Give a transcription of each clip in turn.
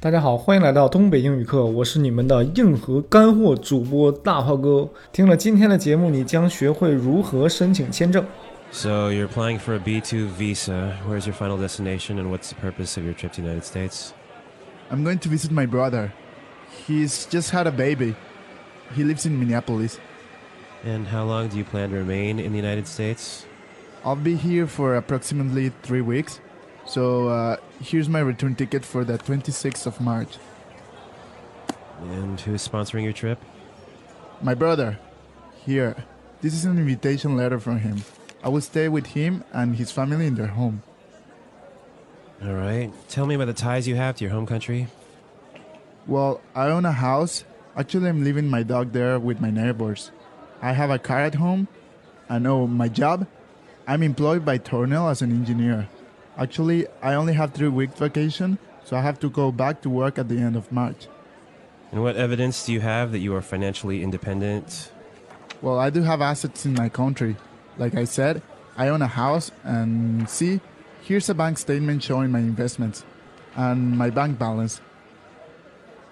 大家好，欢迎来到东北英语课，我是你们的硬核干货主播大炮哥。听了今天的节目，你将学会如何申请签证。 So you're applying for a B2 visa. Where's your final destination and what's the purpose of your trip to the United States? I'm going to visit my brother. He's just had a baby. He lives in Minneapolis. And how long do you plan to remain in the United States? I'll be here for approximately three weeks. So uh, here's my return ticket for the 26th of March. And who's sponsoring your trip? My brother. Here. This is an invitation letter from him. I will stay with him and his family in their home. All right. Tell me about the ties you have to your home country. Well, I own a house. Actually, I'm leaving my dog there with my neighbors. I have a car at home. I know my job? I'm employed by Tornell as an engineer. Actually, I only have three weeks vacation, so I have to go back to work at the end of March. And what evidence do you have that you are financially independent? Well, I do have assets in my country. Like I said, I own a house, and see, here's a bank statement showing my investments and my bank balance.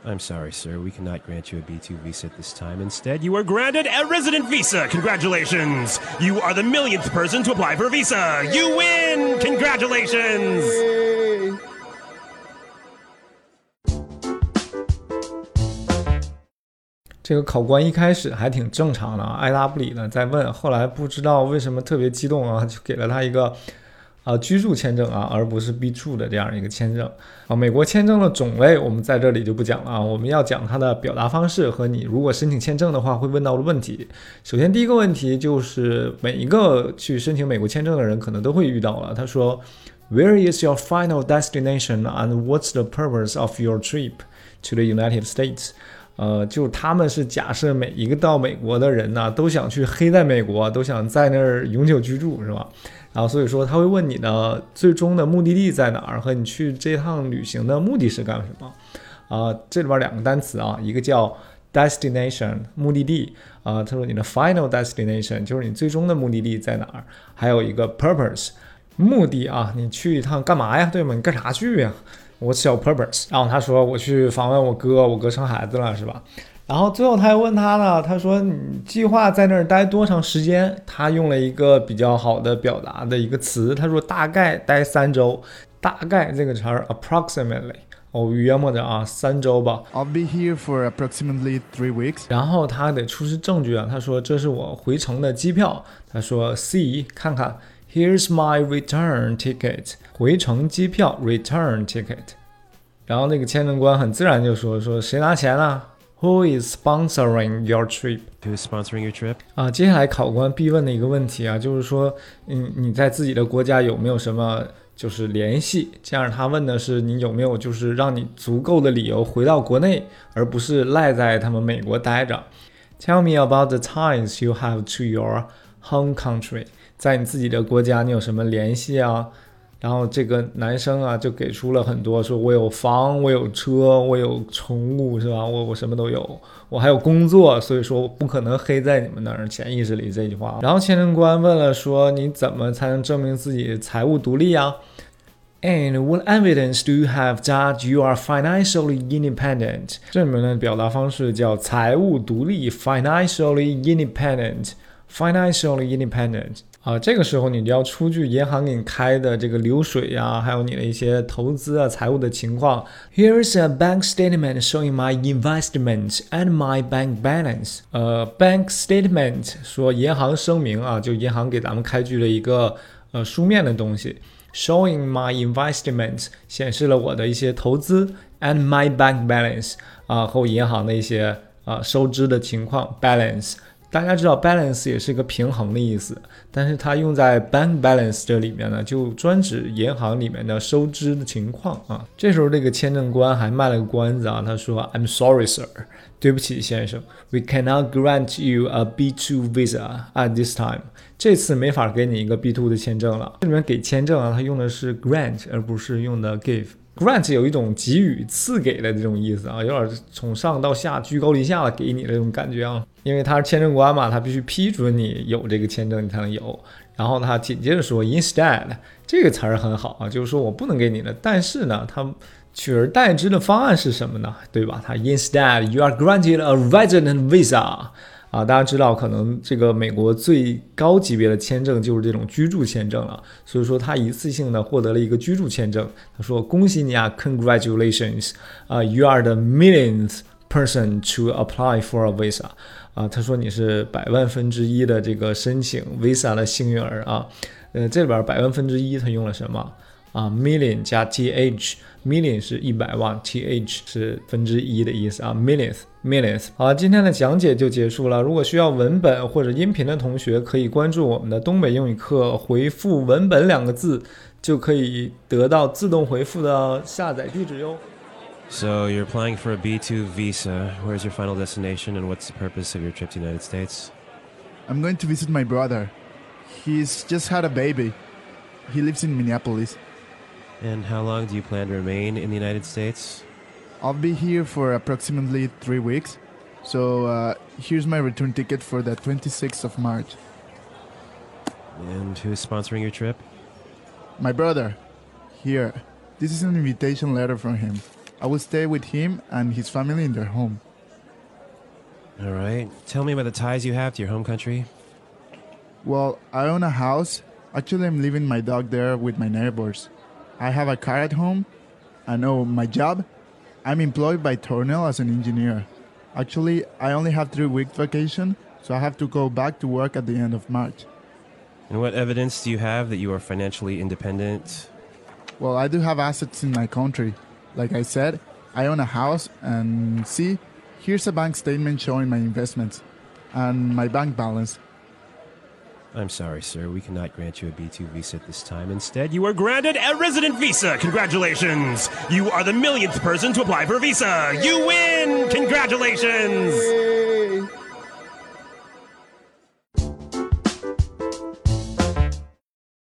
I'm sorry, sir. We cannot grant you a B2 visa at this time. Instead, you are granted a resident visa. Congratulations! You are the millionth person to apply for a visa. You win! Congratulations! 这个考官一开始还挺正常的，啊，爱答不理的在问，后来不知道为什么特别激动啊，就给了他一个 啊居住签证啊，而不是 B 住的这样一个签证啊。美国签证的种类我们在这里就不讲了啊，我们要讲它的表达方式和你如果申请签证的话会问到的问题。首先第一个问题就是每一个去申请美国签证的人可能都会遇到了，他说，Where is your final destination and what's the purpose of your trip to the United States？呃，就他们是假设每一个到美国的人呢，都想去黑在美国，都想在那儿永久居住，是吧？然后所以说他会问你的最终的目的地在哪儿，和你去这趟旅行的目的是干什么？啊、这里边两个单词啊，一个叫 destination 目的地啊、他说你的 final destination 就是你最终的目的地在哪儿，还有一个 purpose 目的啊，你去一趟干嘛呀？对吗？你干啥去呀？What's your purpose？然后他说我去访问我哥，我哥生孩子了，是吧？然后最后他又问他了，他说你计划在那儿待多长时间？他用了一个比较好的表达的一个词，他说大概待三周，大概这个词儿 approximately，哦，约摸着啊，三周吧。I'll be here for approximately three weeks. 然后他得出示证据啊，他说这是我回程的机票，他说 see 看看，here's my return ticket，回程机票 return ticket。然后那个签证官很自然就说说谁拿钱啊？Who is sponsoring your trip？Who's sponsoring your trip? 啊，接下来考官必问的一个问题啊，就是说，嗯，你在自己的国家有没有什么就是联系？这样他问的是你有没有就是让你足够的理由回到国内，而不是赖在他们美国待着。Tell me about the ties you have to your home country，在你自己的国家你有什么联系啊？然后这个男生啊就给出了很多，说我有房，我有车，我有宠物，是吧？我我什么都有，我还有工作，所以说我不可能黑在你们那儿。潜意识里这句话。然后签证官问了说，你怎么才能证明自己财务独立啊？And what evidence do you have that you are financially independent？这里面的表达方式叫财务独立 （financially independent），financially independent。啊，这个时候你就要出具银行给你开的这个流水呀、还有你的一些投资啊、财务的情况。Here's a bank statement showing my investment and my bank balance。呃，bank statement 说银行声明啊，就银行给咱们开具了一个呃书面的东西，showing my investment 显示了我的一些投资，and my bank balance 啊和我银行的一些啊收支的情况 balance。大家知道 balance 也是一个平衡的意思，但是它用在 bank balance 这里面呢，就专指银行里面的收支的情况啊。这时候这个签证官还卖了个关子啊，他说：“I'm sorry, sir，对不起，先生，we cannot grant you a B2 visa at this time。这次没法给你一个 B2 的签证了。这里面给签证啊，它用的是 grant 而不是用的 give。grant 有一种给予、赐给的这种意思啊，有点从上到下、居高临下的给你的这种感觉啊。因为他是签证官嘛，他必须批准你有这个签证，你才能有。然后他紧接着说，instead 这个词儿很好啊，就是说我不能给你的，但是呢，他取而代之的方案是什么呢？对吧？他 Instead, you are granted a resident visa。啊，大家知道，可能这个美国最高级别的签证就是这种居住签证了。所以说，他一次性的获得了一个居住签证。他说：“恭喜你啊，Congratulations！啊，You are the millionth person to apply for a visa。”啊，他说你是百万分之一的这个申请 visa 的幸运儿啊。呃，这里边百万分之一，他用了什么？啊，million 加 th，million 是一百万，th 是分之一的意思啊 Millions，millions。好，今天的讲解就结束了。如果需要文本或者音频的同学，可以关注我们的东北英语课，回复“文本”两个字，就可以得到自动回复的下载地址哟。So you're applying for a B2 visa. Where's your final destination and what's the purpose of your trip to the United States? I'm going to visit my brother. He's just had a baby. He lives in Minneapolis. And how long do you plan to remain in the United States? I'll be here for approximately three weeks. So uh, here's my return ticket for the 26th of March. And who's sponsoring your trip? My brother. Here. This is an invitation letter from him. I will stay with him and his family in their home. All right. Tell me about the ties you have to your home country. Well, I own a house. Actually, I'm leaving my dog there with my neighbors. I have a car at home. I know my job. I'm employed by Tornell as an engineer. Actually, I only have three weeks vacation, so I have to go back to work at the end of March. And what evidence do you have that you are financially independent? Well, I do have assets in my country. Like I said, I own a house, and see, here's a bank statement showing my investments and my bank balance. I'm sorry, sir. We cannot grant you a B2 visa at this time. Instead, you are granted a resident visa. Congratulations! You are the millionth person to apply for a visa. You win! Congratulations!